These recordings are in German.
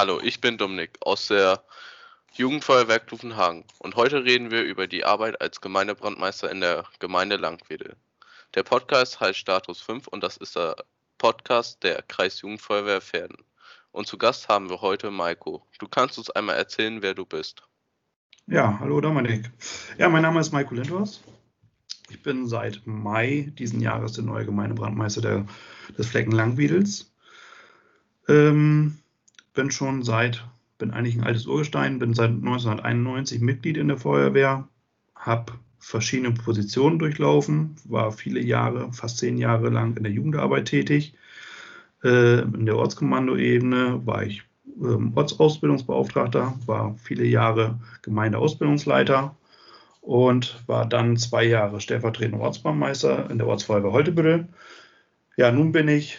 Hallo, ich bin Dominik aus der Jugendfeuerwehr Klufenhagen und heute reden wir über die Arbeit als Gemeindebrandmeister in der Gemeinde Langwedel. Der Podcast heißt Status 5 und das ist der Podcast der Kreisjugendfeuerwehr Pferden. Und zu Gast haben wir heute Maiko. Du kannst uns einmal erzählen, wer du bist. Ja, hallo Dominik. Ja, mein Name ist Maiko Lindhorst. Ich bin seit Mai diesen Jahres der neue Gemeindebrandmeister der, des Flecken Langwiedels. Ähm, bin schon seit, bin eigentlich ein altes Urgestein, bin seit 1991 Mitglied in der Feuerwehr, habe verschiedene Positionen durchlaufen, war viele Jahre, fast zehn Jahre lang in der Jugendarbeit tätig. Äh, in der Ortskommandoebene war ich ähm, Ortsausbildungsbeauftragter, war viele Jahre Gemeindeausbildungsleiter und war dann zwei Jahre stellvertretender Ortsbrandmeister in der Ortsfeuerwehr Holtebüttel. Ja, nun bin ich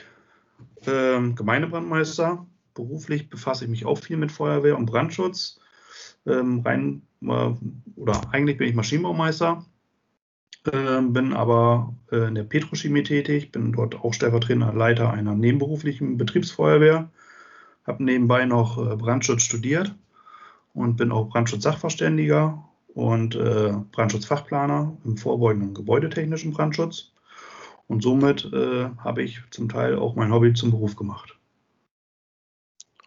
äh, Gemeindebrandmeister. Beruflich befasse ich mich auch viel mit Feuerwehr und Brandschutz. Ähm, rein, oder eigentlich bin ich Maschinenbaumeister, äh, bin aber äh, in der Petrochemie tätig, bin dort auch stellvertretender Leiter einer nebenberuflichen Betriebsfeuerwehr, habe nebenbei noch äh, Brandschutz studiert und bin auch Brandschutz-Sachverständiger und äh, Brandschutzfachplaner im vorbeugenden gebäudetechnischen Brandschutz. Und somit äh, habe ich zum Teil auch mein Hobby zum Beruf gemacht.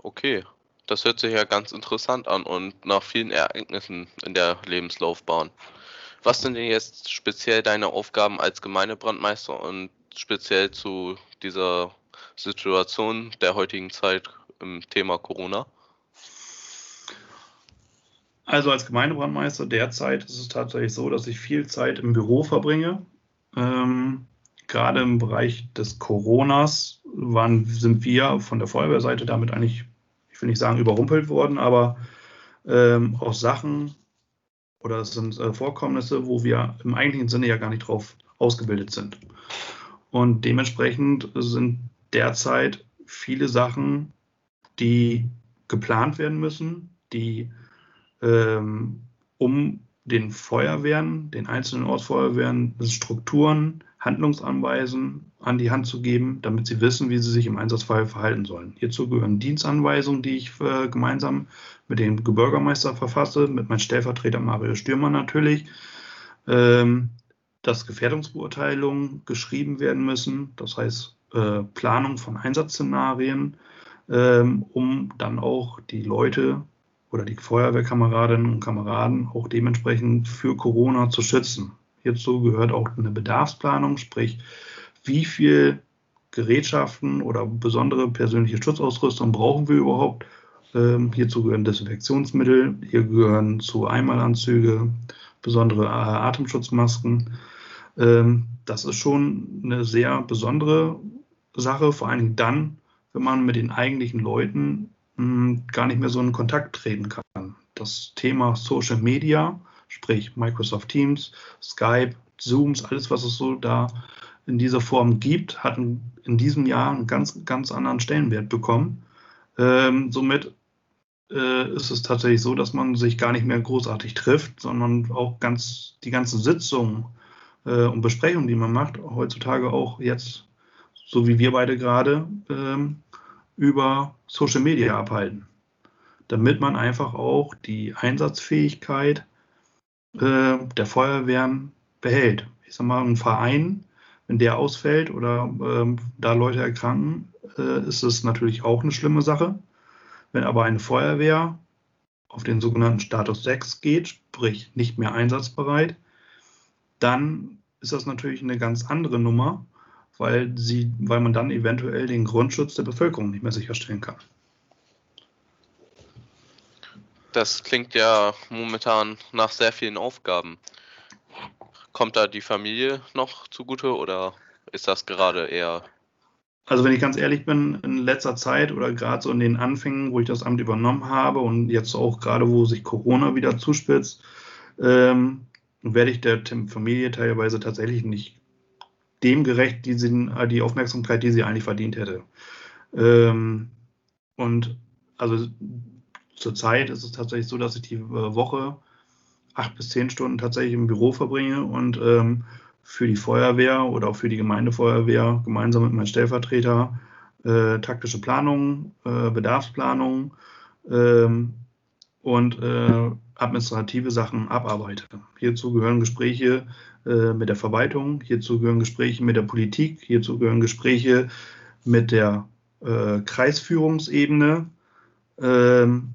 Okay, das hört sich ja ganz interessant an und nach vielen Ereignissen in der Lebenslaufbahn. Was sind denn jetzt speziell deine Aufgaben als Gemeindebrandmeister und speziell zu dieser Situation der heutigen Zeit im Thema Corona? Also als Gemeindebrandmeister derzeit ist es tatsächlich so, dass ich viel Zeit im Büro verbringe. Ähm, gerade im Bereich des Coronas waren, sind wir von der Feuerwehrseite damit eigentlich, ich will nicht sagen überrumpelt worden, aber ähm, auch Sachen oder es sind äh, Vorkommnisse, wo wir im eigentlichen Sinne ja gar nicht drauf ausgebildet sind. Und dementsprechend sind derzeit viele Sachen, die geplant werden müssen, die ähm, um den Feuerwehren, den einzelnen Ortsfeuerwehren Strukturen, Handlungsanweisen an die Hand zu geben, damit sie wissen, wie sie sich im Einsatzfall verhalten sollen. Hierzu gehören Dienstanweisungen, die ich äh, gemeinsam mit dem Bürgermeister verfasse, mit meinem Stellvertreter Mario Stürmer natürlich, ähm, dass Gefährdungsbeurteilungen geschrieben werden müssen, das heißt äh, Planung von Einsatzszenarien, ähm, um dann auch die Leute oder die Feuerwehrkameradinnen und Kameraden auch dementsprechend für Corona zu schützen. Hierzu gehört auch eine Bedarfsplanung, sprich, wie viel Gerätschaften oder besondere persönliche Schutzausrüstung brauchen wir überhaupt. Ähm, hierzu gehören Desinfektionsmittel, hier gehören zu Einmalanzüge, besondere Atemschutzmasken. Ähm, das ist schon eine sehr besondere Sache, vor allem dann, wenn man mit den eigentlichen Leuten gar nicht mehr so in Kontakt treten kann. Das Thema Social Media, sprich Microsoft Teams, Skype, Zooms, alles, was es so da in dieser Form gibt, hat in diesem Jahr einen ganz, ganz anderen Stellenwert bekommen. Ähm, somit äh, ist es tatsächlich so, dass man sich gar nicht mehr großartig trifft, sondern auch ganz die ganzen Sitzungen äh, und Besprechungen, die man macht, heutzutage auch jetzt, so wie wir beide gerade, ähm, über Social Media abhalten, damit man einfach auch die Einsatzfähigkeit äh, der Feuerwehren behält. Ich sag mal, ein Verein, wenn der ausfällt oder äh, da Leute erkranken, äh, ist es natürlich auch eine schlimme Sache. Wenn aber eine Feuerwehr auf den sogenannten Status 6 geht, sprich nicht mehr einsatzbereit, dann ist das natürlich eine ganz andere Nummer, weil, sie, weil man dann eventuell den Grundschutz der Bevölkerung nicht mehr sicherstellen kann. Das klingt ja momentan nach sehr vielen Aufgaben. Kommt da die Familie noch zugute oder ist das gerade eher? Also wenn ich ganz ehrlich bin, in letzter Zeit oder gerade so in den Anfängen, wo ich das Amt übernommen habe und jetzt auch gerade, wo sich Corona wieder zuspitzt, ähm, werde ich der Familie teilweise tatsächlich nicht dem gerecht, die, sie, die Aufmerksamkeit, die sie eigentlich verdient hätte. Ähm, und also zurzeit ist es tatsächlich so, dass ich die äh, Woche acht bis zehn Stunden tatsächlich im Büro verbringe und ähm, für die Feuerwehr oder auch für die Gemeindefeuerwehr gemeinsam mit meinem Stellvertreter äh, taktische Planung, äh, Bedarfsplanung ähm, und äh, administrative Sachen abarbeite. Hierzu gehören Gespräche äh, mit der Verwaltung, hierzu gehören Gespräche mit der Politik, hierzu gehören Gespräche mit der äh, Kreisführungsebene, ähm,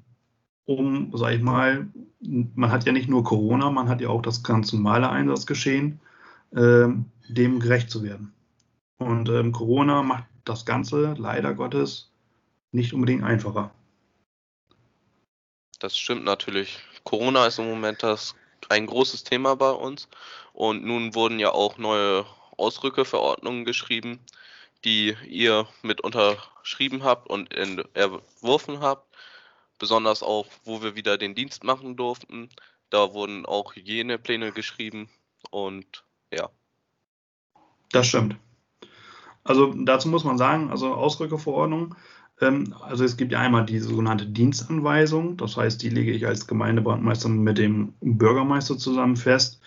um, sag ich mal, man hat ja nicht nur Corona, man hat ja auch das ganz normale Einsatzgeschehen, ähm, dem gerecht zu werden. Und ähm, Corona macht das Ganze leider Gottes nicht unbedingt einfacher. Das stimmt natürlich. Corona ist im Moment das ein großes Thema bei uns und nun wurden ja auch neue Ausrückeverordnungen geschrieben, die ihr mit unterschrieben habt und entworfen habt. Besonders auch, wo wir wieder den Dienst machen durften. Da wurden auch Hygienepläne geschrieben und ja. Das stimmt. Also dazu muss man sagen, also Ausrückeverordnung, ähm, also es gibt ja einmal die sogenannte Dienstanweisung, das heißt, die lege ich als Gemeindebrandmeister mit dem Bürgermeister zusammen fest.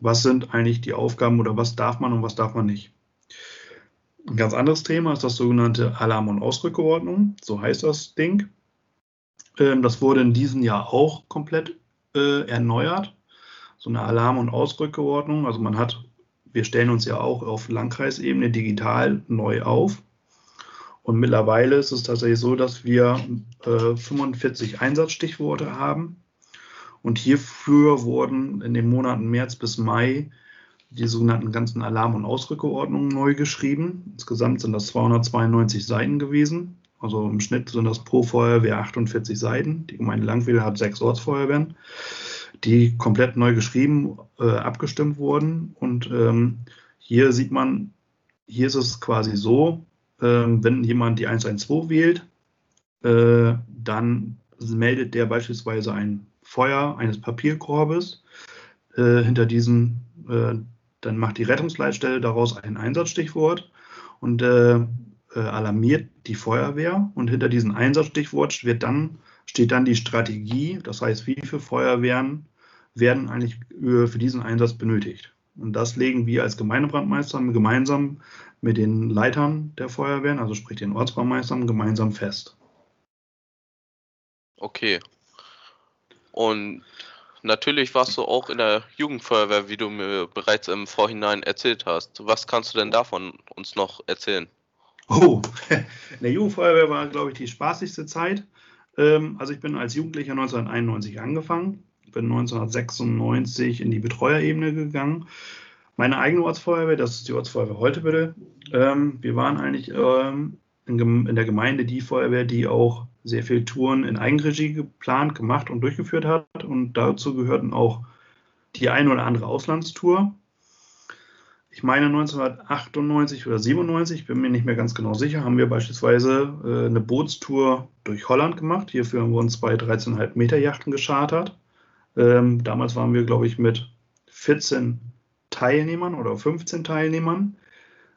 Was sind eigentlich die Aufgaben oder was darf man und was darf man nicht? Ein ganz anderes Thema ist das sogenannte Alarm- und Ausrückeordnung, so heißt das Ding. Ähm, das wurde in diesem Jahr auch komplett äh, erneuert. So eine Alarm- und Ausrückeordnung. Also man hat, wir stellen uns ja auch auf Landkreisebene digital neu auf. Und mittlerweile ist es tatsächlich so, dass wir äh, 45 Einsatzstichworte haben. Und hierfür wurden in den Monaten März bis Mai die sogenannten ganzen Alarm- und Ausrückeordnungen neu geschrieben. Insgesamt sind das 292 Seiten gewesen. Also im Schnitt sind das pro Feuerwehr 48 Seiten. Die Gemeinde Langwedel hat sechs Ortsfeuerwehren, die komplett neu geschrieben, äh, abgestimmt wurden. Und ähm, hier sieht man, hier ist es quasi so, ähm, wenn jemand die 112 wählt, äh, dann meldet der beispielsweise ein Feuer eines Papierkorbes. Äh, hinter diesem, äh, dann macht die Rettungsleitstelle daraus ein Einsatzstichwort und äh, äh, alarmiert die Feuerwehr. Und hinter diesem Einsatzstichwort wird dann, steht dann die Strategie, das heißt, wie viele Feuerwehren werden eigentlich für diesen Einsatz benötigt. Und das legen wir als Gemeindebrandmeister gemeinsam mit den Leitern der Feuerwehren, also sprich den Ortsbrandmeistern, gemeinsam fest. Okay. Und natürlich warst du auch in der Jugendfeuerwehr, wie du mir bereits im Vorhinein erzählt hast. Was kannst du denn davon uns noch erzählen? Oh, in der Jugendfeuerwehr war, glaube ich, die spaßigste Zeit. Ähm, also ich bin als Jugendlicher 1991 angefangen, bin 1996 in die Betreuerebene gegangen meine eigene Ortsfeuerwehr, das ist die Ortsfeuerwehr Holtebitte. Ähm, wir waren eigentlich ähm, in, der Gemeinde die Feuerwehr, die auch sehr viele Touren in Eigenregie geplant, gemacht und durchgeführt hat. Und dazu gehörten auch die eine oder andere Auslandstour. Ich meine 1998 oder 97, bin mir nicht mehr ganz genau sicher, haben wir beispielsweise äh, eine Bootstour durch Holland gemacht. Hierfür haben wir uns zwei 13,5 Meter Yachten geschartert. Ähm, damals waren wir, glaube ich, mit 14 Teilnehmern oder 15 Teilnehmern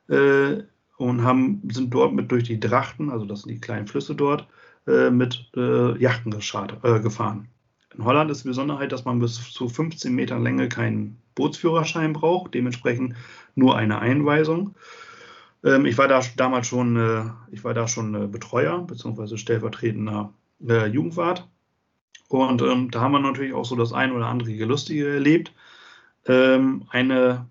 äh, und haben, sind dort mit durch die Drachten, also das sind die kleinen Flüsse dort, äh, mit äh, Yachten äh, gefahren. In Holland ist die Besonderheit, dass man bis zu 15 Metern Länge keinen Bootsführerschein braucht, dementsprechend nur eine Einweisung. Ähm, ich war da damals schon, äh, ich war da schon äh, Betreuer bzw. stellvertretender Jugendwart. Und ähm, da haben wir natürlich auch so das ein oder andere Lustige erlebt. Ähm, eine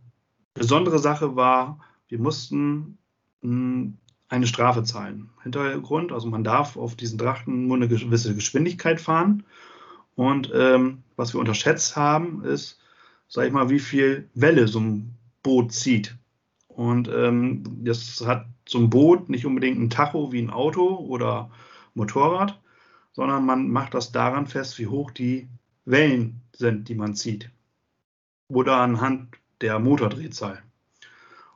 besondere Sache war, wir mussten mh, hm, eine Strafe zahlen. Hintergrund, also man darf auf diesen Drachten nur eine gewisse Geschwindigkeit fahren. Und ähm, was wir unterschätzt haben, ist, sag ich mal, wie viel Welle so ein Boot zieht. Und ähm, das hat so ein Boot nicht unbedingt ein Tacho wie ein Auto oder Motorrad, sondern man macht das daran fest, wie hoch die Wellen sind, die man zieht oder anhand der Motordrehzahl.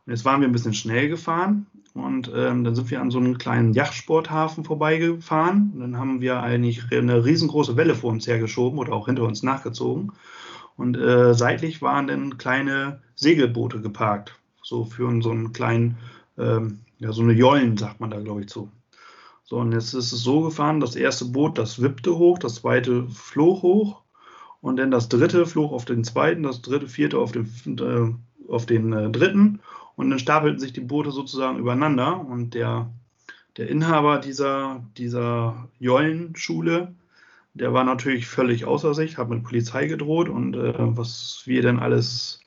Und jetzt waren wir ein bisschen schnell gefahren und ähm, dann sind wir an so einem kleinen Yachtsporthafen vorbeigefahren. Und dann haben wir eigentlich eine riesengroße Welle vor uns hergeschoben oder auch hinter uns nachgezogen. Und äh, seitlich waren dann kleine Segelboote geparkt, so für so einen kleinen, ähm, ja, so eine Jollen, sagt man da, glaube ich, zu. So, und jetzt ist es so gefahren, das erste Boot, das wippte hoch, das zweite flog hoch und dann das dritte flog auf den zweiten, das dritte, vierte auf den, äh, auf den äh, dritten und dann stapelten sich die Boote sozusagen übereinander und der, der Inhaber dieser, dieser Jollenschule, Der war natürlich völlig außer sich, hat mit Polizei gedroht und äh, was wir denn alles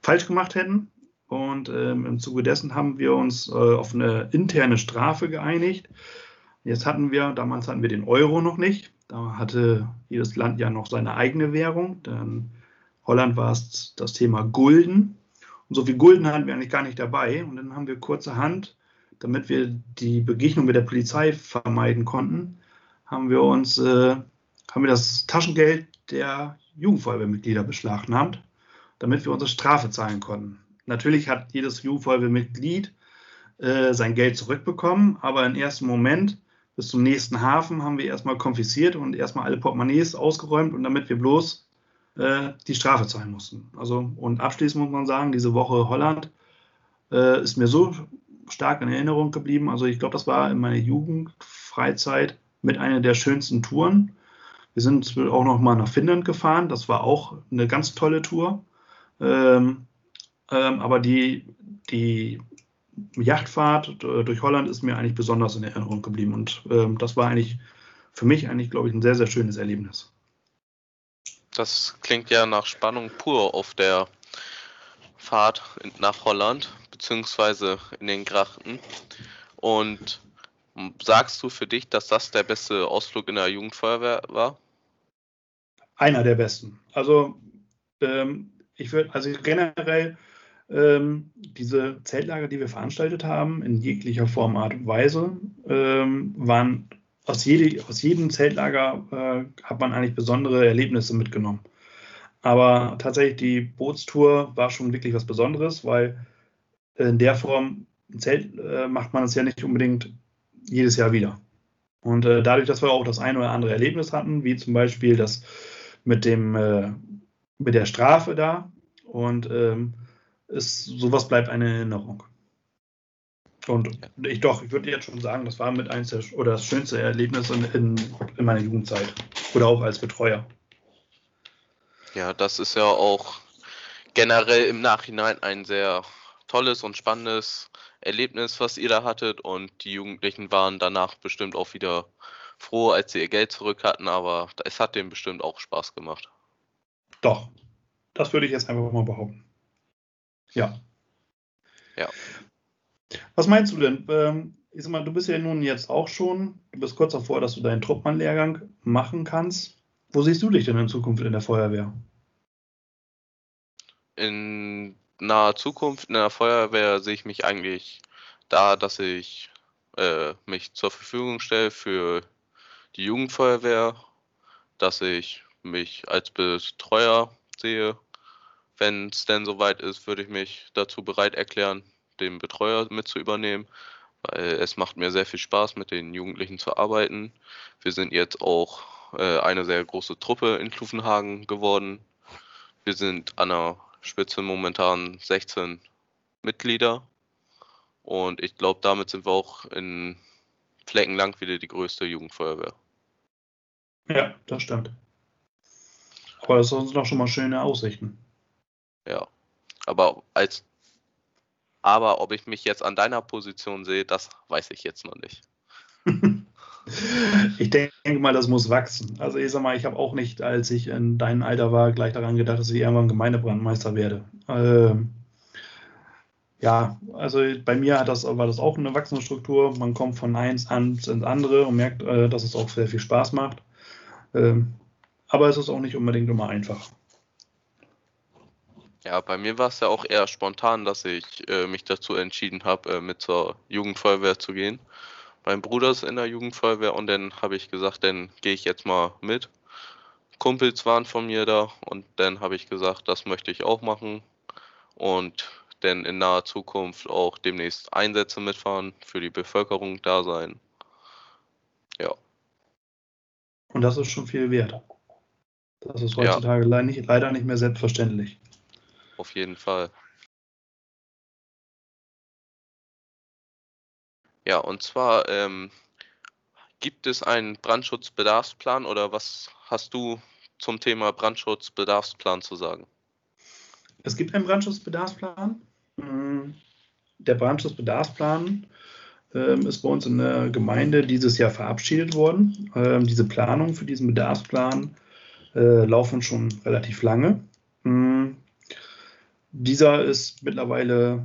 falsch gemacht hätten. Und ähm, im Zuge dessen haben wir uns äh, auf eine interne Strafe geeinigt. Jetzt hatten wir, damals hatten wir den Euro noch nicht. Da hatte jedes Land ja noch seine eigene Währung. Dann Holland war es das Thema Gulden. Und so viel Gulden hatten wir eigentlich gar nicht dabei. Und dann haben wir kurzerhand, damit wir die Begegnung mit der Polizei vermeiden konnten, haben wir uns, äh, haben wir das Taschengeld der Jugendfeuerwehrmitglieder beschlagnahmt, damit wir unsere Strafe zahlen konnten. Natürlich hat jedes Jugendfeuerwehrmitglied äh, sein Geld zurückbekommen, aber im ersten Moment bis zum nächsten Hafen haben wir erstmal konfisziert und erstmal alle Portemonnaies ausgeräumt und damit wir bloß äh, die Strafe zahlen mussten. Also und abschließend muss man sagen, diese Woche Holland äh, ist mir so stark in Erinnerung geblieben. Also ich glaube, das war in meiner Jugendfreizeit mit einer der schönsten Touren. Wir sind auch noch mal nach Finnland gefahren. Das war auch eine ganz tolle Tour. Ähm, ähm, aber die, die Yachtfahrt durch Holland ist mir eigentlich besonders in Erinnerung geblieben. Und ähm, das war eigentlich für mich eigentlich, glaube ich, ein sehr, sehr schönes Erlebnis. Das klingt ja nach Spannung pur auf der Fahrt nach Holland, beziehungsweise in den Grachten. Und sagst du für dich, dass das der beste Ausflug in der Jugendfeuerwehr war? Einer der besten. Also ähm, ich würde, also generell ähm, diese Zeltlager, die wir veranstaltet haben, in jeglicher Form, Art und Weise, ähm, waren aus, jede, aus jedem Zeltlager äh, hat man eigentlich besondere Erlebnisse mitgenommen. Aber tatsächlich die Bootstour war schon wirklich was Besonderes, weil in der Form ein Zelt äh, macht man es ja nicht unbedingt jedes Jahr wieder. Und äh, dadurch, dass wir auch das ein oder andere Erlebnis hatten, wie zum Beispiel das mit dem äh, mit der Strafe da und ähm, ist, sowas bleibt eine Erinnerung. Und ich doch, ich würde jetzt schon sagen, das war mit eins der, oder das schönste Erlebnis in, in, in meiner Jugendzeit. Oder auch als Betreuer. Ja, das ist ja auch generell im Nachhinein ein sehr tolles und spannendes Erlebnis, was ihr da hattet. Und die Jugendlichen waren danach bestimmt auch wieder froh, als sie ihr Geld zurück hatten. Aber es hat denen bestimmt auch Spaß gemacht. Doch, das würde ich jetzt einfach mal behaupten. Ja. Ja. Was meinst du denn? Ähm, ich sag mal, du bist ja nun jetzt auch schon, du bist kurz davor, dass du deinen Truppmann-Lehrgang machen kannst. Wo siehst du dich denn in Zukunft in der Feuerwehr? In naher Zukunft in der Feuerwehr sehe ich mich eigentlich da, dass ich äh, mich zur Verfügung stelle für die Jugendfeuerwehr, dass ich mich als Betreuer sehe. Wenn es denn soweit ist, würde ich mich dazu bereit erklären, den Betreuer mit zu übernehmen, weil es macht mir sehr viel Spaß, mit den Jugendlichen zu arbeiten. Wir sind jetzt auch äh, eine sehr große Truppe in Klufenhagen geworden. Wir sind an der Spitze momentan 16 Mitglieder und ich glaube, damit sind wir auch in Fleckenlang wieder die größte Jugendfeuerwehr. Ja, das stimmt. Aber das sind doch schon mal schöne Aussichten. Ja. Aber als aber ob ich mich jetzt an deiner Position sehe, das weiß ich jetzt noch nicht. ich denke mal, das muss wachsen. Also ich sag mal, ich habe auch nicht, als ich in deinem Alter war, gleich daran gedacht, dass ich irgendwann Gemeindebrandmeister werde. Ähm, ja, also bei mir das, war das auch eine wachsende Struktur. Man kommt von eins ans ins andere und merkt, äh, dass es auch sehr viel Spaß macht. Ähm, aber es ist auch nicht unbedingt immer einfach. Ja, bei mir war es ja auch eher spontan, dass ich äh, mich dazu entschieden habe, äh, mit zur Jugendfeuerwehr zu gehen. Mein Bruder ist in der Jugendfeuerwehr und dann habe ich gesagt, dann gehe ich jetzt mal mit. Kumpels waren von mir da und dann habe ich gesagt, das möchte ich auch machen und dann in naher Zukunft auch demnächst Einsätze mitfahren, für die Bevölkerung da sein. Ja. Und das ist schon viel wert. Das ist heutzutage ja. leider nicht mehr selbstverständlich auf jeden Fall. Ja, und zwar ähm, gibt es einen Brandschutzbedarfsplan oder was hast du zum Thema Brandschutzbedarfsplan zu sagen? Es gibt einen Brandschutzbedarfsplan. Mm, der Brandschutzbedarfsplan ähm, ist bei uns in der Gemeinde dieses Jahr verabschiedet worden. Ähm, diese Planungen für diesen Bedarfsplan äh, laufen schon relativ lange. Mhm. Dieser ist mittlerweile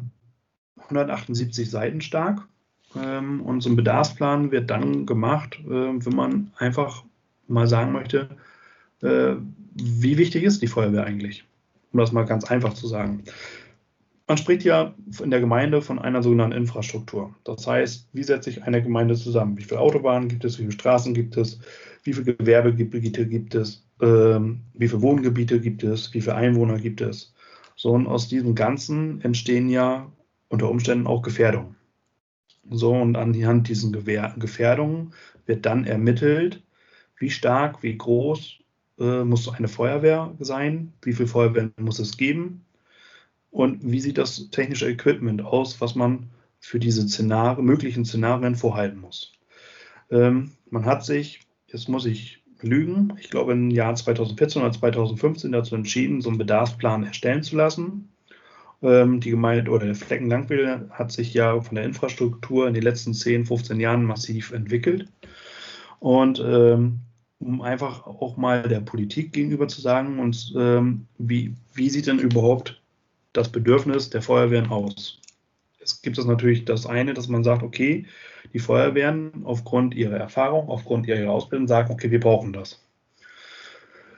178 Seiten stark. Ähm, und so ein Bedarfsplan wird dann gemacht, äh, wenn man einfach mal sagen möchte, äh, wie wichtig ist die Feuerwehr eigentlich? Um das mal ganz einfach zu sagen. Man spricht ja in der Gemeinde von einer sogenannten Infrastruktur. Das heißt, wie setzt sich eine Gemeinde zusammen? Wie viele Autobahnen gibt es? Wie viele Straßen gibt es? Wie viele Gewerbegebiete gibt es? Ähm, wie viele Wohngebiete gibt es? Wie viele Einwohner gibt es? So, und aus diesem Ganzen entstehen ja unter Umständen auch Gefährdungen. So, und anhand diesen Gefährdungen wird dann ermittelt, wie stark, wie groß äh, muss eine Feuerwehr sein, wie viele Feuerwehren muss es geben und wie sieht das technische Equipment aus, was man für diese Szenarien, möglichen Szenarien vorhalten muss. Ähm, man hat sich, jetzt muss ich lügen, ich glaube im Jahr 2014 oder 2015 dazu entschieden, so einen Bedarfsplan erstellen zu lassen. Ähm, die Gemeinde oder der Flecken Langwedel hat sich ja von der Infrastruktur in den letzten 10, 15 Jahren massiv entwickelt. Und ähm, um einfach auch mal der Politik gegenüber zu sagen, und ähm, wie, wie sieht denn überhaupt das Bedürfnis der Feuerwehren aus. Es gibt es natürlich das eine, dass man sagt, okay, die Feuerwehren aufgrund ihrer Erfahrung, aufgrund ihrer Ausbildung sagen, okay, wir brauchen das.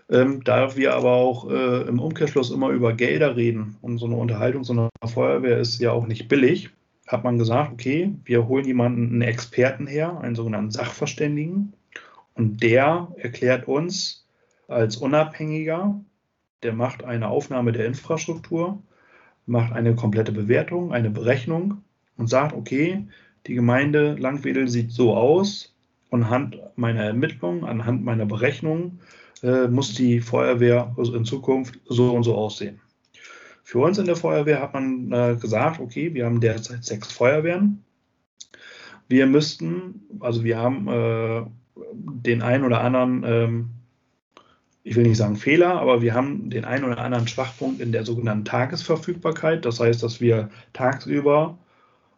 Ähm, da wir aber auch äh, im Umkehrschluss immer über Gelder reden und so eine Unterhaltung so einer Feuerwehr ist ja auch nicht billig, hat man gesagt, okay, wir holen jemanden, einen Experten her, einen sogenannten Sachverständigen, und der erklärt uns als Unabhängiger, der macht eine Aufnahme der Infrastruktur macht eine komplette Bewertung, eine Berechnung und sagt, okay, die Gemeinde Langwedel sieht so aus anhand meiner Ermittlungen, anhand meiner Berechnung äh, muss die Feuerwehr in Zukunft so und so aussehen. Für uns in der Feuerwehr hat man äh, gesagt, okay, wir haben derzeit sechs Feuerwehren. Wir müssten, also wir haben äh, den einen oder anderen ähm, ich will nicht sagen Fehler, aber wir haben den einen oder anderen Schwachpunkt in der sogenannten Tagesverfügbarkeit. Das heißt, dass wir tagsüber,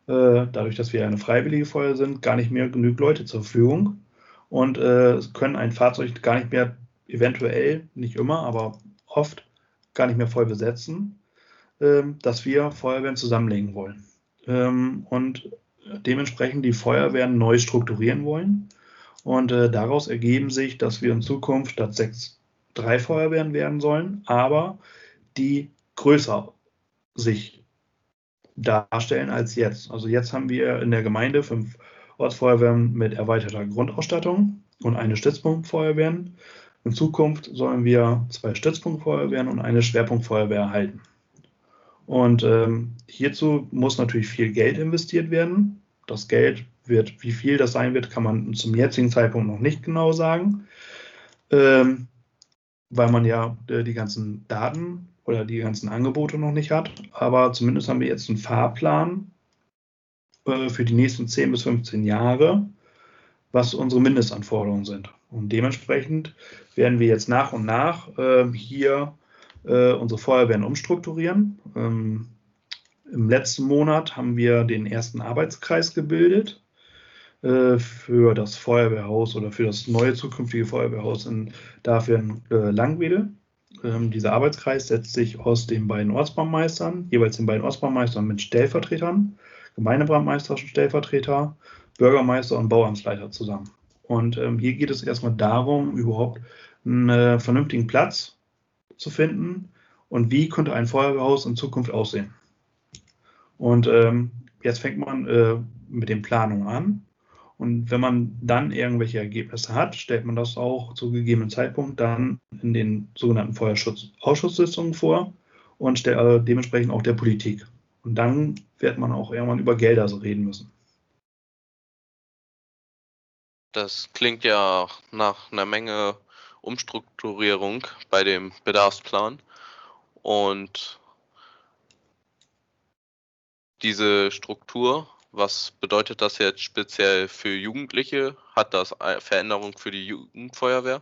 äh, dadurch, dass wir eine freiwillige Feuer sind, gar nicht mehr genügend Leute zur Verfügung und äh, können ein Fahrzeug gar nicht mehr, eventuell, nicht immer, aber oft gar nicht mehr voll besetzen, äh, dass wir Feuerwehren zusammenlegen wollen. Ähm, und dementsprechend die Feuerwehren neu strukturieren wollen. Und äh, daraus ergeben sich, dass wir in Zukunft statt sechs drei Feuerwehren werden sollen, aber die größer sich darstellen als jetzt. Also jetzt haben wir in der Gemeinde fünf Ortsfeuerwehren mit erweiterter Grundausstattung und eine Stützpunktfeuerwehren. In Zukunft sollen wir zwei Stützpunktfeuerwehren und eine Schwerpunktfeuerwehr erhalten. Und ähm, hierzu muss natürlich viel Geld investiert werden. Das Geld wird, wie viel das sein wird, kann man zum jetzigen Zeitpunkt noch nicht genau sagen. Ähm, weil man ja äh, die ganzen Daten oder die ganzen Angebote noch nicht hat. Aber zumindest haben wir jetzt einen Fahrplan äh, für die nächsten 10 bis 15 Jahre, was unsere Mindestanforderungen sind. Und dementsprechend werden wir jetzt nach und nach äh, hier äh, unsere Feuerwehren umstrukturieren. Ähm, Im letzten Monat haben wir den ersten Arbeitskreis gebildet äh, für das Feuerwehrhaus oder für das neue zukünftige Feuerwehrhaus in, dafür in äh, Langwedel. Ähm, dieser Arbeitskreis setzt sich aus den beiden Ortsbaummeistern, jeweils den beiden Ortsbaummeistern mit Stellvertretern, Gemeindebrandmeister, Stellvertreter, Bürgermeister und Bauamtsleiter zusammen. Und ähm, hier geht es erstmal darum, überhaupt einen äh, vernünftigen Platz zu finden und wie könnte ein Feuerwehrhaus in Zukunft aussehen. Und ähm, jetzt fängt man äh, mit den Planungen an und wenn man dann irgendwelche Ergebnisse hat, stellt man das auch zu gegebenen Zeitpunkt dann in den sogenannten Feuerschutzausschusssitzungen vor und stellt äh, dementsprechend auch der Politik. Und dann wird man auch irgendwann über Gelder so reden müssen. Das klingt ja nach einer Menge Umstrukturierung bei dem Bedarfsplan. Und diese Struktur was bedeutet das jetzt speziell für Jugendliche? Hat das Veränderung für die Jugendfeuerwehr?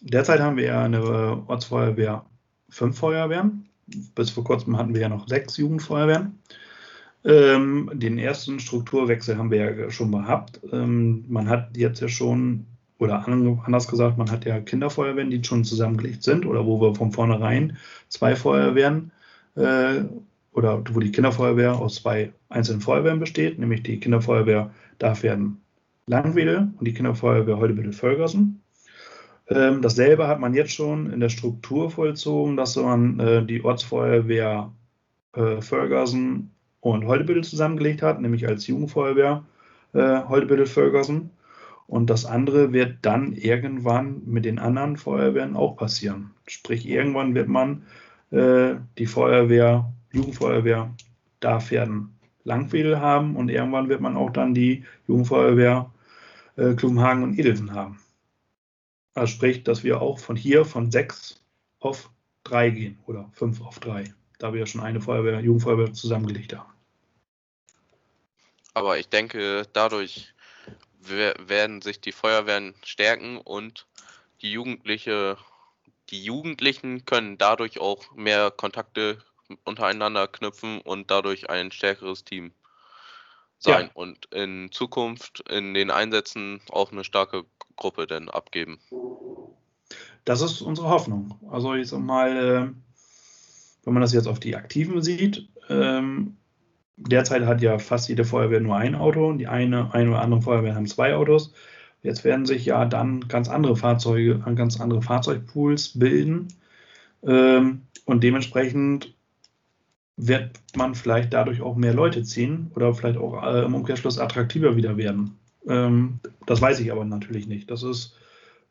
Derzeit haben wir ja eine Ortsfeuerwehr fünf Feuerwehren. Bis vor kurzem hatten wir ja noch sechs Jugendfeuerwehren. Ähm, den ersten Strukturwechsel haben wir ja schon gehabt. Ähm, man hat jetzt ja schon, oder anders gesagt, man hat ja Kinderfeuerwehren, die schon zusammengelegt sind oder wo wir von vornherein zwei Feuerwehren äh, oder wo die Kinderfeuerwehr aus zwei einzelnen Feuerwehren besteht, nämlich die Kinderfeuerwehr darf werden Langwedel und die Kinderfeuerwehr Heudebüttel-Völgersen. Ähm, dasselbe hat man jetzt schon in der Struktur vollzogen, dass man äh, die Ortsfeuerwehr äh, Völgersen und Heudebüttel zusammengelegt hat, nämlich als Jugendfeuerwehr äh, Heudebüttel-Völgersen. Und das andere wird dann irgendwann mit den anderen Feuerwehren auch passieren. Sprich, irgendwann wird man äh, die Feuerwehr, Jugendfeuerwehr darf werden Langwedel haben und irgendwann wird man auch dann die Jugendfeuerwehr äh, Klubenhagen und Edelsen haben. Also sprich, dass wir auch von hier von sechs auf drei gehen oder fünf auf drei, da wir ja schon eine Feuerwehr, Jugendfeuerwehr zusammengelegt haben. Aber ich denke, dadurch werden sich die Feuerwehren stärken und die Jugendliche, die Jugendlichen können dadurch auch mehr Kontakte untereinander knüpfen und dadurch ein stärkeres Team sein ja. und in Zukunft in den Einsätzen auch eine starke Gruppe denn abgeben. Das ist unsere Hoffnung. Also ich sag mal, äh, wenn man das jetzt auf die Aktiven sieht, ähm, derzeit hat ja fast jede Feuerwehr nur ein Auto und die eine, eine oder andere Feuerwehr haben zwei Autos. Jetzt werden sich ja dann ganz andere Fahrzeuge, ganz andere Fahrzeugpools bilden. Ähm, und dementsprechend wird man vielleicht dadurch auch mehr Leute ziehen oder vielleicht auch äh, im Umkehrschluss attraktiver wieder werden. Ähm, das weiß ich aber natürlich nicht. Das ist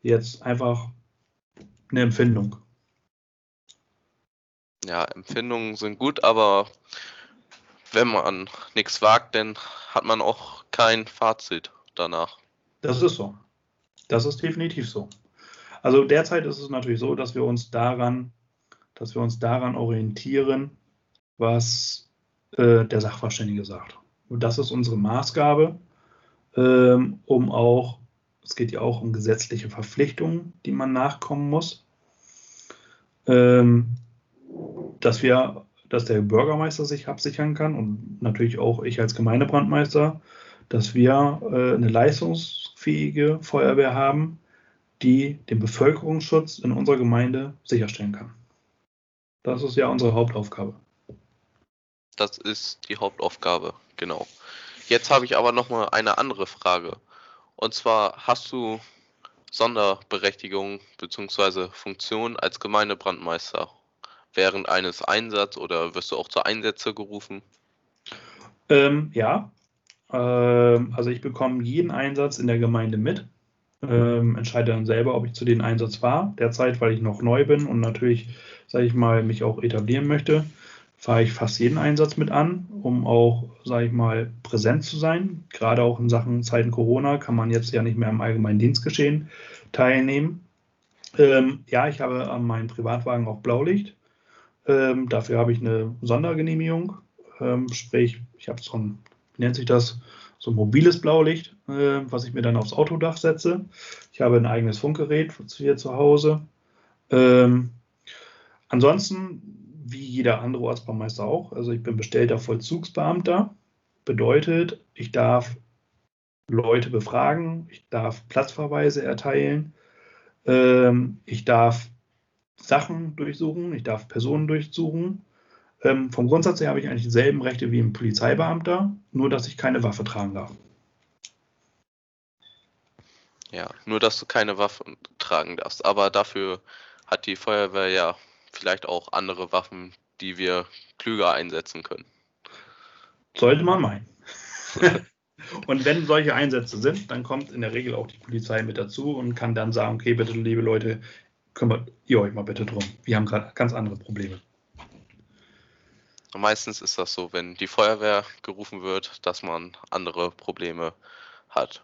jetzt einfach eine Empfindung. Ja, Empfindungen sind gut, aber wenn man nichts wagt, dann hat man auch kein Fazit danach. Das ist so. Das ist definitiv so. Also derzeit ist es natürlich so, dass wir uns daran, dass wir uns daran orientieren, was äh, der Sachverständige sagt. Und das ist unsere Maßgabe, ähm, um auch, es geht ja auch um gesetzliche Verpflichtungen, die man nachkommen muss, ähm, dass wir, dass der Bürgermeister sich absichern kann und natürlich auch ich als Gemeindebrandmeister, dass wir äh, eine leistungsfähige Feuerwehr haben, die den Bevölkerungsschutz in unserer Gemeinde sicherstellen kann. Das ist ja unsere Hauptaufgabe. Das ist die Hauptaufgabe, genau. Jetzt habe ich aber noch mal eine andere Frage. Und zwar hast du Sonderberechtigung bzw. Funktion als Gemeindebrandmeister während eines Einsatzes oder wirst du auch zu Einsätze gerufen? Ähm, ja, ähm, also ich bekomme jeden Einsatz in der Gemeinde mit. Ähm, entscheide dann selber, ob ich zu dem Einsatz fahre. Derzeit, weil ich noch neu bin und natürlich, sage ich mal, mich auch etablieren möchte, fahre ich fast jeden Einsatz mit an, um auch, sage ich mal, präsent zu sein. Gerade auch in Sachen Zeiten Corona kann man jetzt ja nicht mehr am allgemeinen Dienstgeschehen teilnehmen. Ähm, ja, ich habe an meinem Privatwagen auch Blaulicht. Ähm, dafür habe ich eine Sondergenehmigung. Ähm, sprich, ich habe so ein, wie nennt sich das, so ein mobiles Blaulicht, äh, was ich mir dann aufs Autodach setze. Ich habe ein eigenes Funkgerät hier zu Hause. Ähm, ansonsten wie jeder andere Ortsbaumeister auch. Also ich bin bestellter Vollzugsbeamter. Bedeutet, ich darf Leute befragen, ich darf Platzverweise erteilen, ähm, ich darf Sachen durchsuchen, ich darf Personen durchsuchen. Ähm, vom Grundsatz her habe ich eigentlich dieselben Rechte wie ein Polizeibeamter, nur dass ich keine Waffe tragen darf. Ja, nur dass du keine Waffe tragen darfst. Aber dafür hat die Feuerwehr ja vielleicht auch andere Waffen, die wir klüger einsetzen können. Sollte man meinen. und wenn solche Einsätze sind, dann kommt in der Regel auch die Polizei mit dazu und kann dann sagen, okay, bitte, liebe Leute, kümmert ihr euch mal bitte drum. Wir haben gerade ganz andere Probleme. Meistens ist das so, wenn die Feuerwehr gerufen wird, dass man andere Probleme hat.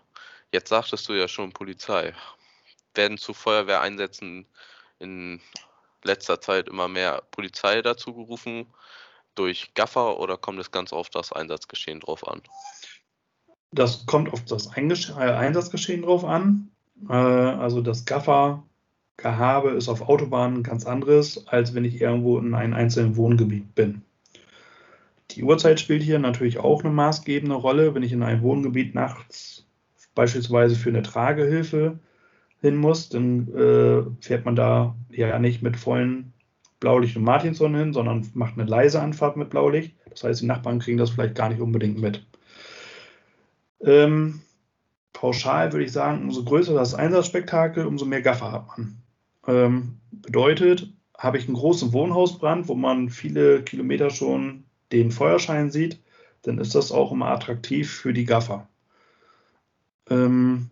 Jetzt sagtest du ja schon Polizei. Werden zu Feuerwehreinsätzen in letzter Zeit immer mehr Polizei dazu gerufen durch Gaffer oder kommt es ganz auf das Einsatzgeschehen drauf an? Das kommt auf das äh, Einsatzgeschehen drauf an. Äh, also das Gaffer-Gehabe ist auf Autobahnen ganz anderes, als wenn ich irgendwo in einem einzelnen Wohngebiet bin. die Uhrzeit spielt hier natürlich auch eine maßgebende Rolle. Wenn ich in ein Wohngebiet nachts beispielsweise für eine Tragehilfe hin muss, dann äh, fährt man da ja nicht mit vollen Blaulicht und Martinson hin, sondern macht eine leise Anfahrt mit Blaulicht. Das heißt, die Nachbarn kriegen das vielleicht gar nicht unbedingt mit. Ähm, pauschal würde ich sagen, umso größer das Einsatzspektakel, umso mehr Gaffer hat man. Ähm, bedeutet, habe ich einen großen Wohnhausbrand, wo man viele Kilometer schon den Feuerschein sieht, dann ist das auch immer attraktiv für die Gaffer. Ähm,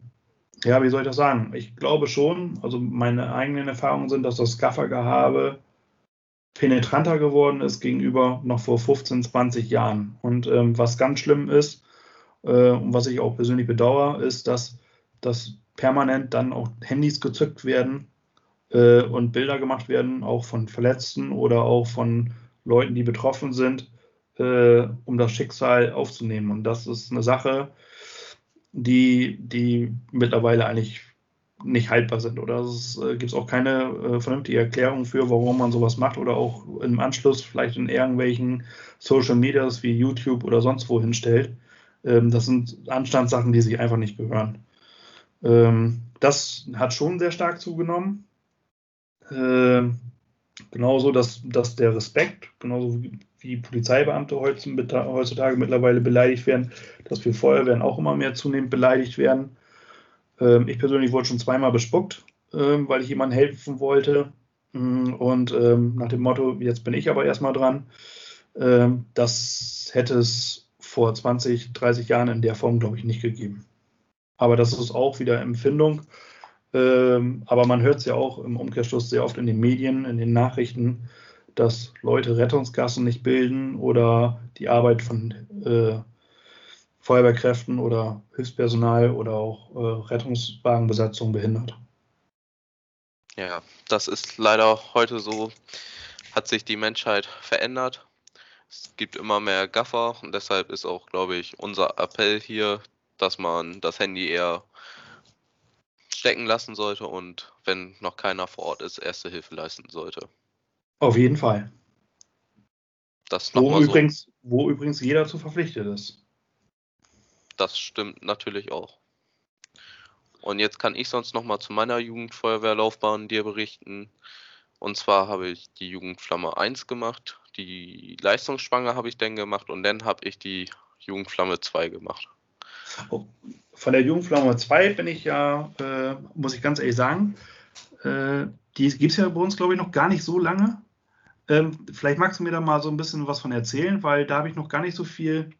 ja, wie soll ich das sagen? Ich glaube schon, also meine eigenen Erfahrungen sind, dass das Gaffergehabe penetranter geworden ist gegenüber noch vor 15, 20 Jahren. Und ähm, was ganz schlimm ist äh, und was ich auch persönlich bedauere, ist, dass, dass permanent dann auch Handys gezückt werden äh, und Bilder gemacht werden, auch von Verletzten oder auch von Leuten, die betroffen sind, äh, um das Schicksal aufzunehmen. Und das ist eine Sache, die, die mittlerweile eigentlich nicht haltbar sind. Oder es äh, gibt auch keine äh, vernünftige Erklärung für, warum man sowas macht oder auch im Anschluss vielleicht in irgendwelchen Social Medias wie YouTube oder sonst wo hinstellt. Ähm, das sind Anstandssachen, die sich einfach nicht gehören. Ähm, das hat schon sehr stark zugenommen. Ähm, genauso, dass, dass der Respekt, genauso wie, Polizeibeamte heutzutage mittlerweile beleidigt werden, dass wir Feuerwehren auch immer mehr zunehmend beleidigt werden. Ähm, ich persönlich wurde schon zweimal bespuckt, ähm, weil ich jemandem helfen wollte. Mm, und ähm, nach dem Motto, jetzt bin ich aber erstmal dran. Das hätte es vor 20, 30 Jahren in der Form, glaube ich, nicht gegeben. Aber das ist auch wieder Empfindung. Ähm, aber man hört es ja auch im Umkehrschluss sehr oft in den Medien, in den Nachrichten, dass Leute Rettungsgassen nicht bilden oder die Arbeit von äh, Feuerwehrkräften oder Hilfspersonal oder auch äh, Rettungswagenbesatzung behindert. Ja, das ist leider heute so, hat sich die Menschheit verändert. Es gibt immer mehr Gaffer und deshalb ist auch, glaube ich, unser Appell hier, dass man das Handy eher stecken lassen sollte und wenn noch keiner vor Ort ist, erste Hilfe leisten sollte. Auf jeden Fall. Das wo, übrigens, so. wo übrigens jeder zu verpflichtet ist. Das stimmt natürlich auch. Und jetzt kann ich sonst noch mal zu meiner Jugendfeuerwehrlaufbahn dir berichten. Und zwar habe ich die Jugendflamme 1 gemacht, die Leistungsspange habe ich dann gemacht und dann habe ich die Jugendflamme 2 gemacht. Von der Jugendflamme 2 bin ich ja, äh, muss ich ganz ehrlich sagen, äh, die gibt es ja bei uns, glaube ich, noch gar nicht so lange. Ähm, vielleicht magst du mir da mal so ein bisschen was von erzählen, weil da habe ich noch gar nicht so viel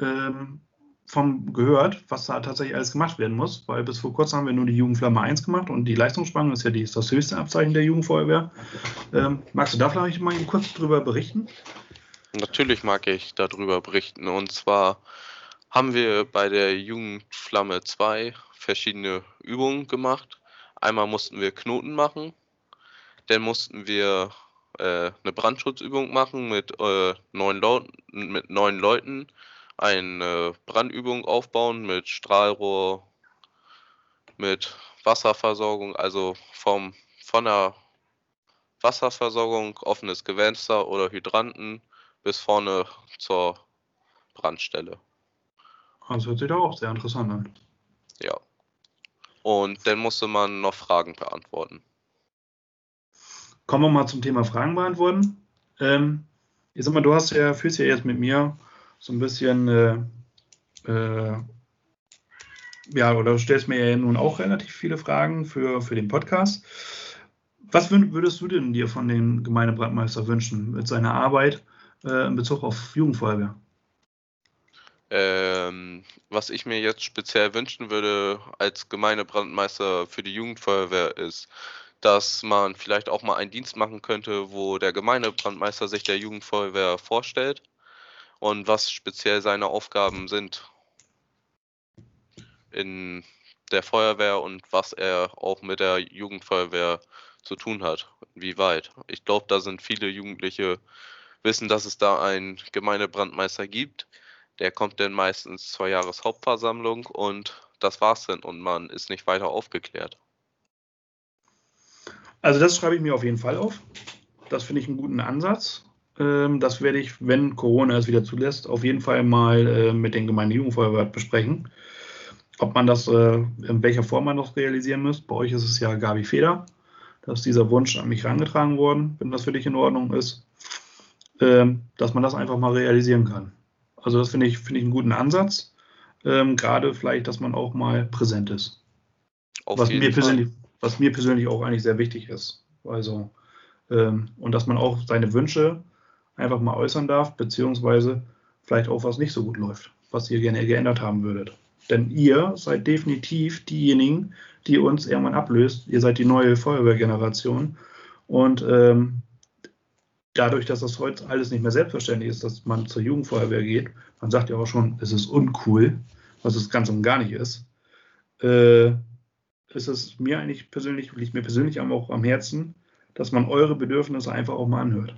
ähm, vom gehört, was da tatsächlich alles gemacht werden muss, weil bis vor kurzem haben wir nur die Jugendflamme 1 gemacht und die Leistungsspange ist ja die, ist das höchste Abzeichen der Jugendfeuerwehr. Ähm, magst du da vielleicht mal kurz drüber berichten? Natürlich mag ich darüber berichten und zwar haben wir bei der Jugendflamme 2 verschiedene Übungen gemacht. Einmal mussten wir Knoten machen, dann mussten wir äh, eine Brandschutzübung machen mit, äh, neun Leuten, mit neun Leuten, eine Brandübung aufbauen mit Strahlrohr, mit Wasserversorgung, also vom, von der Wasserversorgung, offenes Gewässer oder Hydranten bis vorne zur Brandstelle. Das hört sich doch auch sehr interessant an. Ja. Und dann musste man noch Fragen beantworten. Kommen wir mal zum Thema Fragen beantworten. Ähm, ich sag mal, du hast ja, führst ja jetzt mit mir so ein bisschen, äh, äh, ja, oder du stellst mir ja nun auch relativ viele Fragen für, für den Podcast. Was würdest du denn dir von dem Gemeindebrandmeister wünschen mit seiner Arbeit äh, in Bezug auf Jugendfeuerwehr? Ähm, was ich mir jetzt speziell wünschen würde als Gemeindebrandmeister für die Jugendfeuerwehr ist, dass man vielleicht auch mal einen Dienst machen könnte, wo der Gemeindebrandmeister sich der Jugendfeuerwehr vorstellt und was speziell seine Aufgaben sind in der Feuerwehr und was er auch mit der Jugendfeuerwehr zu tun hat. Wie weit? Ich glaube, da sind viele Jugendliche wissen, dass es da einen Gemeindebrandmeister gibt der kommt dann meistens zur Jahreshauptversammlung und das war's dann und man ist nicht weiter aufgeklärt. Also das schreibe ich mir auf jeden Fall auf. Das finde ich einen guten Ansatz. Ähm, das werde ich, wenn Corona es wieder zulässt, auf jeden Fall mal äh, mit den Gemeindejugendfeuerwehr besprechen. Ob man das, äh, in welcher Form man das realisieren müsste. Bei euch ist es ja Gabi Feder. Da ist dieser Wunsch an mich herangetragen worden, wenn das für dich in Ordnung ist, ähm, dass man das einfach mal realisieren kann. Also das finde ich, finde ich einen guten Ansatz. Ähm, Gerade vielleicht, dass man auch mal präsent ist. Auf was, mir persönlich, was mir persönlich auch eigentlich sehr wichtig ist. Also, ähm, und dass man auch seine Wünsche einfach mal äußern darf, beziehungsweise vielleicht auch was nicht so gut läuft, was ihr gerne geändert haben würdet. Denn ihr seid definitiv diejenigen, die uns irgendwann ablöst. Ihr seid die neue Feuerwehrgeneration. Und ähm, dadurch, dass das heute alles nicht mehr selbstverständlich ist, dass man zur Jugendfeuerwehr geht, man sagt ja auch schon, es ist uncool, was es ganz und gar nicht ist, äh, ist es mir eigentlich persönlich, liegt mir persönlich auch am Herzen, dass man eure Bedürfnisse einfach auch mal anhört.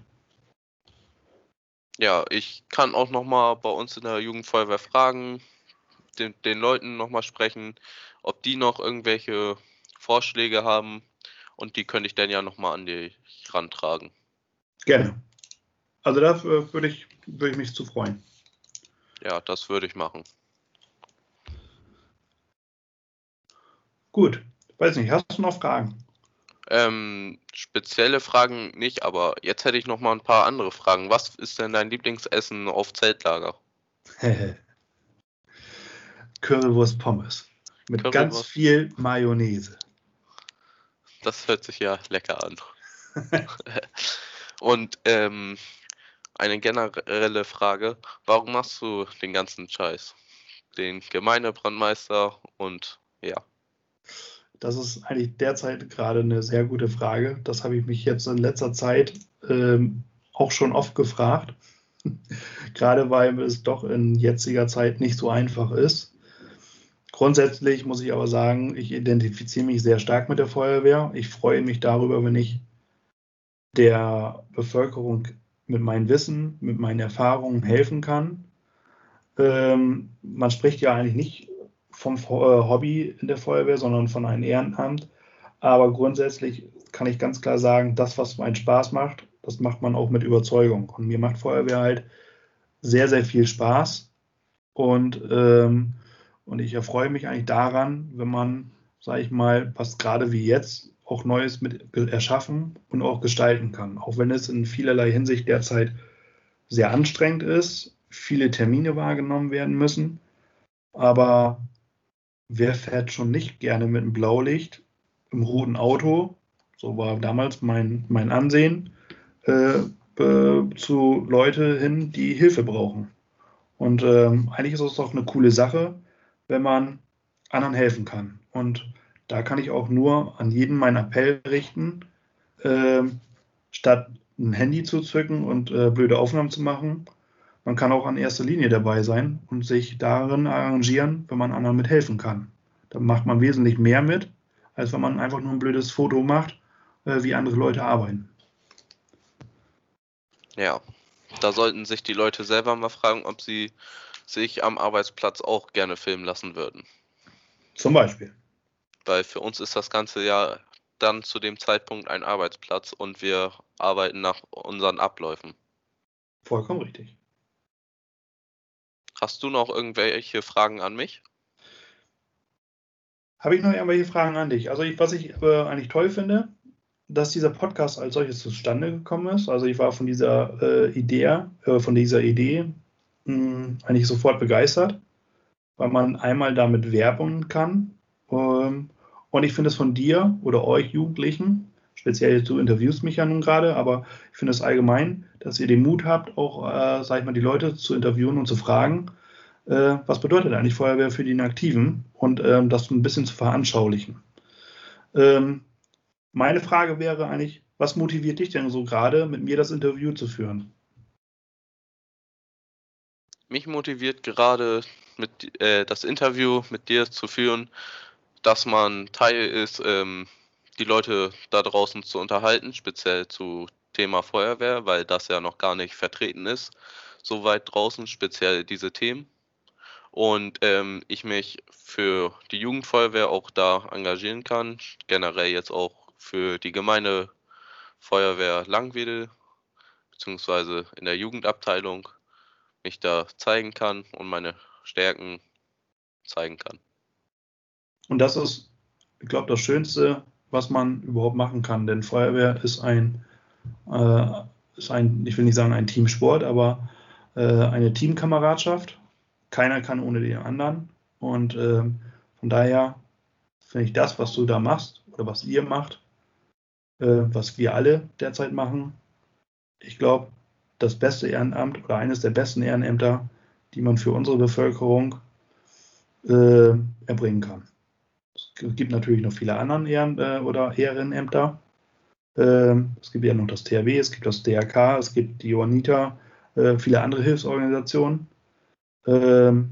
Ja, ich kann auch nochmal bei uns in der Jugendfeuerwehr fragen, den, den Leuten nochmal sprechen, ob die noch irgendwelche Vorschläge haben und die könnte ich dann ja nochmal an die rantragen. Gerne. Also da würde ich, würde ich mich zu freuen. Ja, das würde ich machen. Gut. Weiß nicht, hast du noch Fragen? Ähm, spezielle Fragen nicht, aber jetzt hätte ich noch mal ein paar andere Fragen. Was ist denn dein Lieblingsessen auf Zeltlager? Currywurst Pommes. Mit Currywurst. ganz viel Mayonnaise. Das hört sich ja lecker an. Und ähm, eine generelle Frage: Warum machst du den ganzen Scheiß? Den Gemeindebrandmeister und ja. Das ist eigentlich derzeit gerade eine sehr gute Frage. Das habe ich mich jetzt in letzter Zeit ähm, auch schon oft gefragt. gerade weil es doch in jetziger Zeit nicht so einfach ist. Grundsätzlich muss ich aber sagen, ich identifiziere mich sehr stark mit der Feuerwehr. Ich freue mich darüber, wenn ich der Bevölkerung mit meinem Wissen, mit meinen Erfahrungen helfen kann. Ähm, man spricht ja eigentlich nicht vom äh, Hobby in der Feuerwehr, sondern von einem Ehrenamt. Aber grundsätzlich kann ich ganz klar sagen, das, was meinen Spaß macht, das macht man auch mit Überzeugung. Und mir macht Feuerwehr halt sehr, sehr viel Spaß. Und, ähm, und ich erfreue mich eigentlich daran, wenn man, sage ich mal, was gerade wie jetzt auch Neues mit erschaffen und auch gestalten kann. Auch wenn es in vielerlei Hinsicht derzeit sehr anstrengend ist, viele Termine wahrgenommen werden müssen. Aber wer fährt schon nicht gerne mit einem Blaulicht im roten Auto? So war damals mein, mein Ansehen äh, äh, zu Leute hin, die Hilfe brauchen. Und äh, eigentlich ist es doch eine coole Sache, wenn man anderen helfen kann. Und da kann ich auch nur an jeden meinen Appell richten, äh, statt ein Handy zu zücken und äh, blöde Aufnahmen zu machen, man kann auch an erster Linie dabei sein und sich darin arrangieren, wenn man anderen mithelfen kann. Dann macht man wesentlich mehr mit, als wenn man einfach nur ein blödes Foto macht, äh, wie andere Leute arbeiten. Ja, da sollten sich die Leute selber mal fragen, ob sie sich am Arbeitsplatz auch gerne filmen lassen würden. Zum Beispiel. Weil für uns ist das Ganze ja dann zu dem Zeitpunkt ein Arbeitsplatz und wir arbeiten nach unseren Abläufen. Vollkommen richtig. Hast du noch irgendwelche Fragen an mich? Habe ich noch irgendwelche Fragen an dich? Also ich, was ich äh, eigentlich toll finde, dass dieser Podcast als solches zustande gekommen ist. Also ich war von dieser äh, Idee, äh, von dieser Idee mh, hm, eigentlich sofort begeistert, weil man einmal damit werben kann. Ähm, und ich finde es von dir oder euch Jugendlichen, speziell du interviewst mich ja nun gerade, aber ich finde es allgemein dass ihr den Mut habt, auch, äh, sag ich mal, die Leute zu interviewen und zu fragen, äh, was bedeutet eigentlich Feuerwehr für die Inaktiven und ähm, das ein bisschen zu veranschaulichen. Ähm, meine Frage wäre eigentlich, was motiviert dich denn so gerade, mit mir das Interview zu führen? Mich motiviert gerade, mit, äh, das Interview mit dir zu führen, dass man Teil ist, ähm, die Leute da draußen zu unterhalten, speziell zu Thema Feuerwehr, weil das ja noch gar nicht vertreten ist, so weit draußen, speziell diese Themen. Und ähm, ich mich für die Jugendfeuerwehr auch da engagieren kann, generell jetzt auch für die Gemeinde Feuerwehr Langwedel, beziehungsweise in der Jugendabteilung mich da zeigen kann und meine Stärken zeigen kann. Und das ist, ich glaube, das Schönste, was man überhaupt machen kann. Denn Feuerwehr ist ein, äh, ist ein ich will nicht sagen ein Teamsport, aber äh, eine Teamkameradschaft. Keiner kann ohne den anderen. Und äh, von daher finde ich das, was du da machst oder was ihr macht, äh, was wir alle derzeit machen, ich glaube, das beste Ehrenamt oder eines der besten Ehrenämter, die man für unsere Bevölkerung äh, erbringen kann. Gibt natürlich noch viele andere Ehren, äh, oder Ehrenämter. Äh, es gibt ja noch das THW, es gibt das DRK, es gibt die Johanniter, äh, viele andere Hilfsorganisationen. Ähm,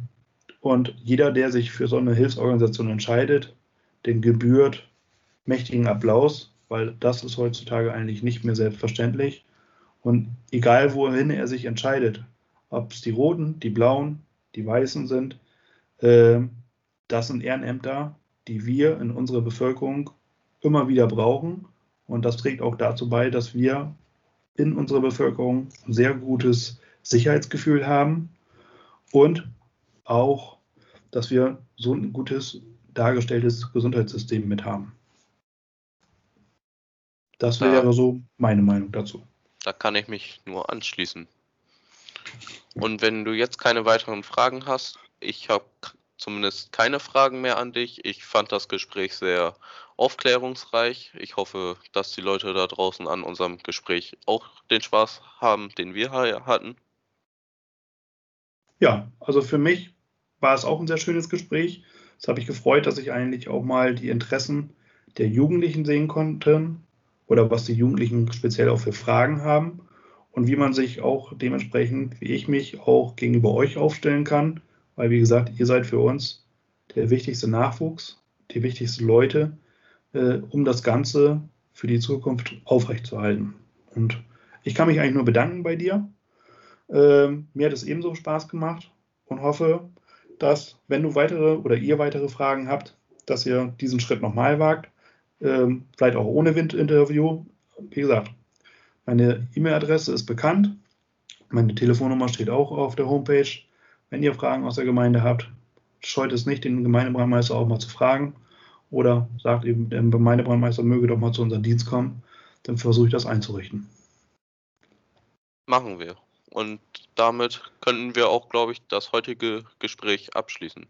und jeder, der sich für so eine Hilfsorganisation entscheidet, den gebührt mächtigen Applaus, weil das ist heutzutage eigentlich nicht mehr selbstverständlich. Und egal wohin er sich entscheidet, ob es die Roten, die Blauen, die Weißen sind, äh, das sind Ehrenämter, die wir in unserer Bevölkerung immer wieder brauchen. Und das trägt auch dazu bei, dass wir in unserer Bevölkerung ein sehr gutes Sicherheitsgefühl haben und auch, dass wir so ein gutes dargestelltes Gesundheitssystem mit haben. Das wäre so meine Meinung dazu. Da kann ich mich nur anschließen. Und wenn du jetzt keine weiteren Fragen hast, ich habe zumindest keine Fragen mehr an dich. Ich fand das Gespräch sehr aufklärungsreich. Ich hoffe, dass die Leute da draußen an unserem Gespräch auch den Spaß haben, den wir hatten. Ja, also für mich war es auch ein sehr schönes Gespräch. Es habe ich gefreut, dass ich eigentlich auch mal die Interessen der Jugendlichen sehen konnte oder was die Jugendlichen speziell auch für Fragen haben und wie man sich auch dementsprechend, wie ich mich auch gegenüber euch aufstellen kann, weil wie gesagt, ihr seid für uns der wichtigste Nachwuchs, die wichtigsten Leute, äh, um das Ganze für die Zukunft aufrechtzuerhalten. Und ich kann mich eigentlich nur bedanken bei dir. Ähm, mir hat es ebenso Spaß gemacht und hoffe, dass, wenn du weitere oder ihr weitere Fragen habt, dass ihr diesen Schritt nochmal wagt ähm, vielleicht auch ohne Windinterview. Wie gesagt, meine E-Mail-Adresse ist bekannt. Meine Telefonnummer steht auch auf der Homepage. Wenn ihr Fragen aus der Gemeinde habt, scheut es nicht, den Gemeindebrandmeister auch mal zu fragen. Oder sagt eben, der Gemeindebrandmeister möge doch mal zu unserem Dienst kommen. Dann versuche ich das einzurichten. Machen wir. Und damit könnten wir auch, glaube ich, das heutige Gespräch abschließen.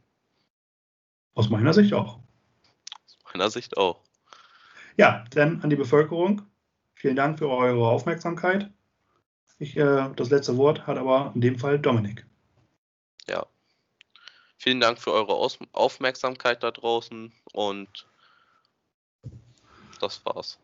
Aus meiner Sicht auch. Aus meiner Sicht auch. Ja, dann an die Bevölkerung. Vielen Dank für eure Aufmerksamkeit. Ich, äh, das letzte Wort hat aber in dem Fall Dominik. Ja. Vielen Dank für eure Aus Aufmerksamkeit da draußen und das war's.